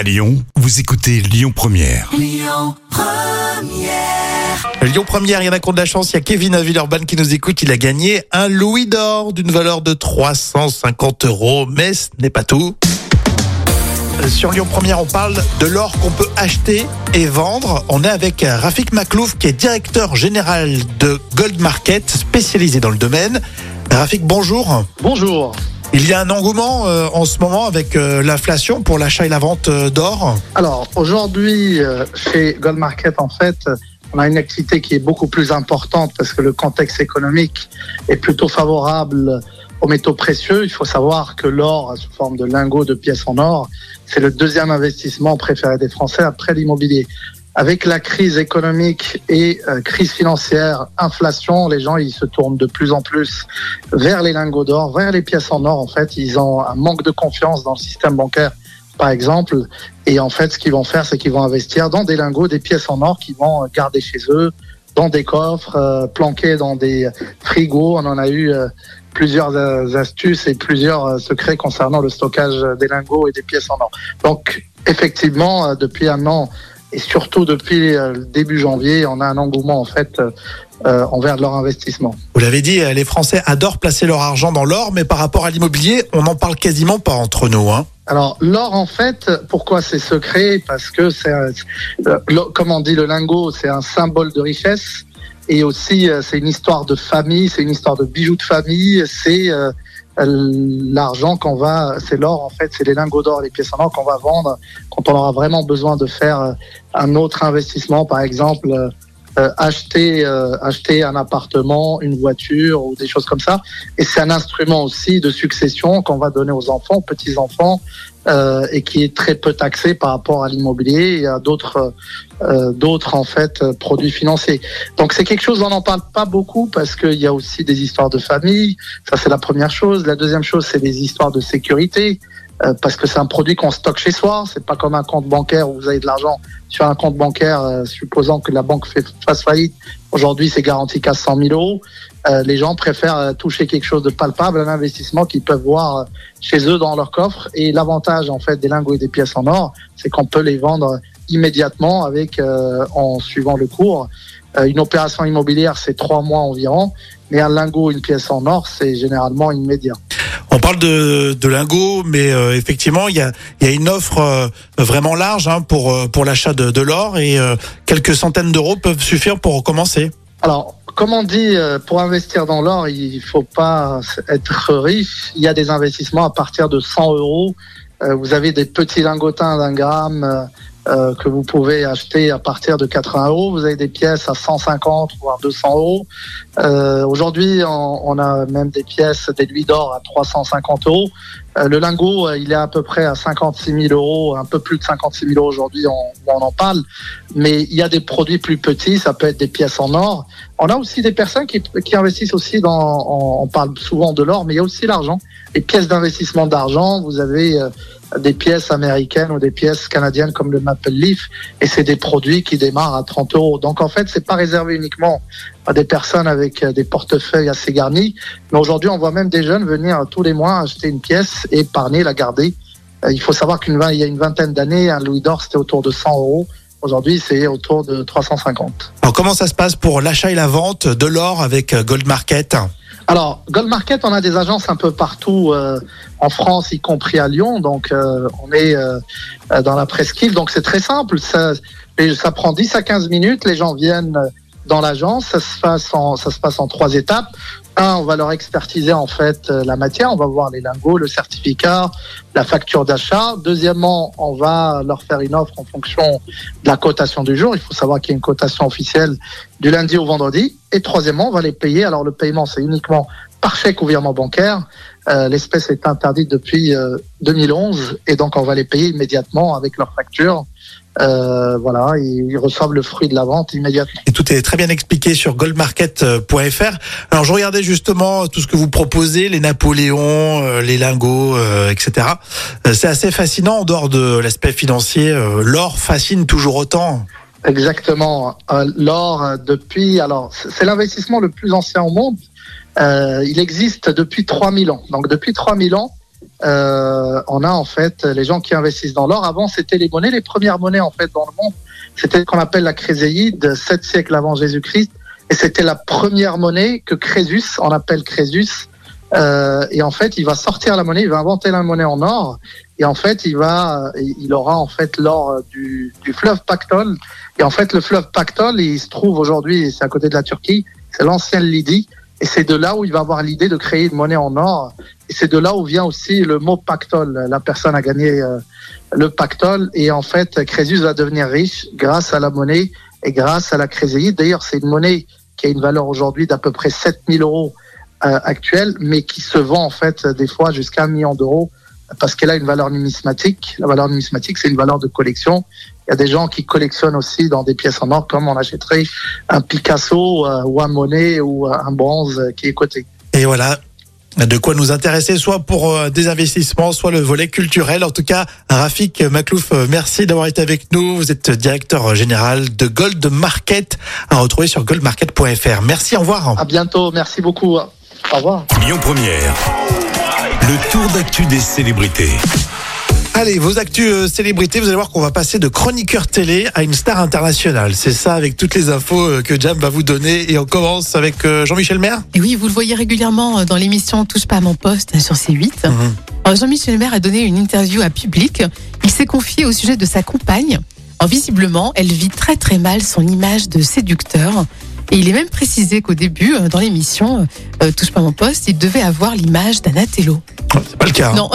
À Lyon, vous écoutez Lyon Première. Lyon Première, il y en a qui de la chance. Il y a Kevin à Villeurbanne qui nous écoute. Il a gagné un louis d'or d'une valeur de 350 euros. Mais ce n'est pas tout. Euh, Sur Lyon Première, on parle de l'or qu'on peut acheter et vendre. On est avec Rafik Maklouf, qui est directeur général de Gold Market, spécialisé dans le domaine. Rafik, bonjour. Bonjour. Il y a un engouement euh, en ce moment avec euh, l'inflation pour l'achat et la vente euh, d'or. Alors aujourd'hui, euh, chez Gold Market, en fait, on a une activité qui est beaucoup plus importante parce que le contexte économique est plutôt favorable aux métaux précieux. Il faut savoir que l'or, sous forme de lingots de pièces en or, c'est le deuxième investissement préféré des Français après l'immobilier. Avec la crise économique et euh, crise financière, inflation, les gens ils se tournent de plus en plus vers les lingots d'or, vers les pièces en or. En fait, ils ont un manque de confiance dans le système bancaire, par exemple. Et en fait, ce qu'ils vont faire, c'est qu'ils vont investir dans des lingots, des pièces en or qu'ils vont garder chez eux, dans des coffres, euh, planqués dans des frigos. On en a eu euh, plusieurs euh, astuces et plusieurs secrets concernant le stockage des lingots et des pièces en or. Donc, effectivement, depuis un an et surtout depuis euh, le début janvier, on a un engouement en fait euh, envers leur investissement. Vous l'avez dit, euh, les Français adorent placer leur argent dans l'or, mais par rapport à l'immobilier, on n'en parle quasiment pas entre nous. Hein. Alors l'or en fait, pourquoi c'est secret? Parce que c'est, euh, comme on dit, le lingot, c'est un symbole de richesse et aussi euh, c'est une histoire de famille, c'est une histoire de bijoux de famille, c'est euh, l'argent qu'on va, c'est l'or en fait, c'est les lingots d'or, les pièces en or qu'on va vendre quand on aura vraiment besoin de faire euh, un autre investissement, par exemple. euh, euh, acheter euh, acheter un appartement, une voiture ou des choses comme ça. Et c'est un instrument aussi de succession qu'on va donner aux enfants, petits enfants, euh, et qui est très peu taxé par rapport à l'immobilier et à d'autres euh, d'autres en fait euh, produits financiers. Donc c'est quelque chose on n'en parle pas beaucoup parce qu'il y a aussi des histoires de famille. Ça c'est la première chose. La deuxième chose c'est des histoires de sécurité. euh, parce que c'est un produit qu'on stocke chez soi, c'est pas comme un compte bancaire où vous avez de l'argent sur un compte bancaire, euh, supposant que la banque fasse faillite. Aujourd'hui, c'est garanti qu'à 100 000 euros. Euh, les gens préfèrent euh, toucher quelque chose de palpable, un investissement qu'ils peuvent voir euh, chez eux dans leur coffre. Et l'avantage en fait des lingots et des pièces en or, c'est qu'on peut les vendre immédiatement avec euh, en suivant le cours. Euh, une opération immobilière, c'est trois mois environ, mais un lingot, une pièce en or, c'est généralement immédiat. On parle de, de lingots, mais euh, effectivement, il y a, y a une offre euh, vraiment large hein, pour, euh, pour l'achat de, de l'or et euh, quelques centaines d'euros peuvent suffire pour commencer. Alors, comme on dit, euh, pour investir dans l'or, il faut pas être riche. Il y a des investissements à partir de 100 euros. Euh, Vous avez des petits lingotins d'un gramme euh, que vous pouvez acheter à partir de 80 euros. Vous avez des pièces à 150 voire 200 euros. Aujourd'hui, on a même des pièces, des louis d'or à 350 euros. Euh, le lingot, euh, il est à peu près à 56 000 euros, un peu plus de 56 000 euros aujourd'hui, on, en parle. Mais il y a des produits plus petits, ça peut être des pièces en or. On a aussi des personnes qui, investissent aussi dans, on, on parle souvent de l'or, mais il y a aussi l'argent. Les pièces d'investissement d'argent, vous avez euh, des pièces américaines ou des pièces canadiennes comme le Maple Leaf, et c'est des produits qui démarrent à 30 euros. Donc en fait, c'est pas réservé uniquement à des personnes avec euh, des portefeuilles assez garnis, mais aujourd'hui, on voit même des jeunes venir tous les mois acheter une pièce et épargner, la garder. Euh, Il faut savoir qu'il y a une vingtaine d'années, un louis d'or, c'était autour de 100 euros. Aujourd'hui, c'est autour de 350. Alors comment ça se passe pour l'achat et la vente de l'or avec euh, Gold Market? Alors, Gold Market, on a des agences un peu partout euh, en France, y compris à Lyon. Donc, euh, on est euh, euh, dans la presqu'île. Donc, c'est très simple. Ça prend 10 à 15 minutes. Les gens viennent dans l'agence. Ça se passe en, trois étapes. Un, on va leur expertiser en fait euh, la matière. On va voir les lingots, le certificat, la facture d'achat. Deuxièmement, on va leur faire une offre en fonction de la cotation du jour. Il faut savoir qu'il y a une cotation officielle du lundi au vendredi. Et troisièmement, on va les payer. Alors le paiement, c'est uniquement par chèque ou virement bancaire. Euh, L'espèce est interdite depuis euh, 2011 et donc on va les payer immédiatement avec leur facture. Euh, voilà, ils, reçoivent le fruit de la vente immédiatement. Et tout est très bien expliqué sur goldmarket.fr. Alors je regardais justement tout ce que vous proposez, les Napoléons, euh, les lingots, euh, etc. Euh, C'est assez fascinant en dehors de l'aspect financier. euh, L'or fascine toujours autant. Exactement. Euh, L'or, euh, depuis, alors, c'est l'investissement le plus ancien au monde. Euh, il existe depuis 3000 ans. Donc, depuis 3000 ans, euh, on a en fait les gens qui investissent dans l'or. Avant, c'était les monnaies, les premières monnaies en fait dans le monde. C'était ce qu'on appelle la chryséide, sept siècles avant Jésus-Christ, et c'était la première monnaie que Crésus, on appelle Crésus. Euh, et en fait, il va sortir la monnaie, il va inventer la monnaie en or, et en fait, il va, il aura en fait l'or du, du fleuve Pactol. Et en fait, le fleuve Pactol, il se trouve aujourd'hui, c'est à côté de la Turquie, c'est l'ancienne Lydie. Et c'est de là où il va avoir l'idée de créer une monnaie en or. Et c'est de là où vient aussi le mot pactole. La personne a gagné euh, le pactole. Et en fait, Crésus va devenir riche grâce à la monnaie et grâce à la créséide. D'ailleurs, c'est une monnaie qui a une valeur aujourd'hui d'à peu près 7000 euros euh, actuels, mais qui se vend en fait des fois jusqu'à un million d'euros parce qu'elle a une valeur numismatique. La valeur numismatique, c'est une valeur de collection. Il y a des gens qui collectionnent aussi dans des pièces en or, comme on achèterait un Picasso euh, ou un Monet ou un bronze qui est coté. Et voilà, de quoi nous intéresser, soit pour euh, des investissements, soit le volet culturel. En tout cas, Rafik Maklouf, euh, merci d'avoir été avec nous. Vous êtes directeur général de Gold Market, à retrouver sur goldmarket.fr. Merci, au revoir. À bientôt, merci beaucoup. Au revoir. Lyon Première, le tour d'actu des célébrités. Allez, vos actus euh, célébrités, vous allez voir qu'on va passer de chroniqueur télé à une star internationale. C'est ça avec toutes les infos euh, que Jam va vous donner. Et on commence avec euh, Jean-Michel Maire. Et oui, vous le voyez régulièrement dans l'émission Touche pas à mon poste sur C8. Alors, Jean-Michel Maire a donné une interview à public. Il s'est confié au sujet de sa compagne. Alors, visiblement, elle vit très très mal son image de séducteur. Et il est même précisé qu'au début, dans l'émission euh, Touche pas mon poste, il devait avoir l'image d'un athélo. C'est pas le cas. hein. Non.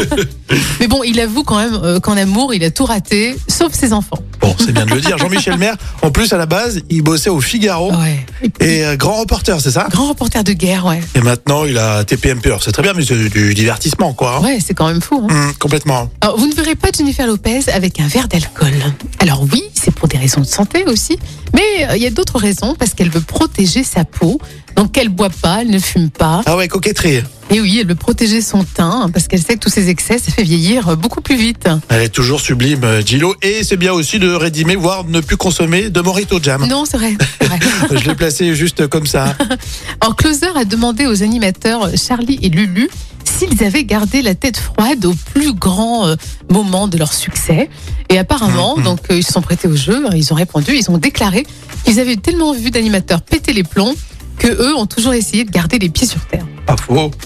Mais bon, il avoue quand même euh, qu'en amour, il a tout raté, sauf ses enfants. Bon, c'est bien de le dire. Jean-Michel Maire, en plus, à la base, il bossait au Figaro. Ouais. Et euh, grand reporter, c'est ça? Grand reporter de guerre, ouais. Et maintenant, il a TPM Pure. C'est très bien, mais c'est du divertissement, quoi. hein. Ouais, c'est quand même fou. hein. Hum, complètement. Alors, vous ne verrez pas Jennifer Lopez avec un verre d'alcool. Alors oui, c'est pour des raisons de santé aussi, mais euh, il y a d'autres raisons parce qu'elle veut protéger sa peau. Donc elle boit pas, elle ne fume pas. Ah ouais, coquetterie. Et oui, elle veut protéger son teint hein, parce qu'elle sait que tous ces excès, ça fait vieillir euh, beaucoup plus vite. Elle est toujours sublime, euh, Gillo. Et c'est bien aussi de rédimer, voire de ne plus consommer de Morito Jam. Non, c'est vrai. Je l'ai placé juste comme ça. Alors Closer a demandé aux animateurs Charlie et Lulu s'ils avaient gardé la tête froide au plus grand euh, moment de leur succès. Et apparemment, Mhm. donc euh, ils se sont prêtés au jeu, ils ont répondu, ils ont déclaré qu'ils avaient tellement vu d'animateurs péter les plombs que eux ont toujours essayé de garder les pieds sur terre.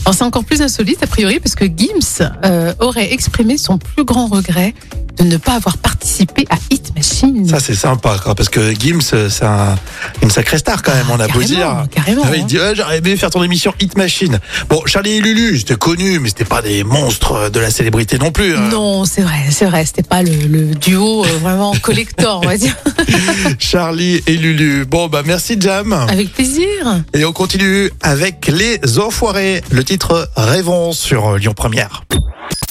Alors c'est encore plus insolite a priori parce que Gims euh, aurait exprimé son plus grand regret de ne pas avoir participé à Hit Machine. Ça, c'est sympa, quoi, parce que Gims, c'est un- une sacrée star quand même, on a beau dire. carrément, Ah il hein. dit, Ouais, j'aurais aimé faire ton émission Hit Machine. Bon, Charlie et Lulu, c'était connu, mais c'était pas des monstres de la célébrité non plus. hein. Non, c'est vrai, c'est vrai, c'était pas le, le duo euh, vraiment collector, on va dire. Charlie et Lulu. Bon, bah, merci Jam. Avec plaisir. Et on continue avec Les Enfoirés, le titre Rêvons sur euh, Lyon Première.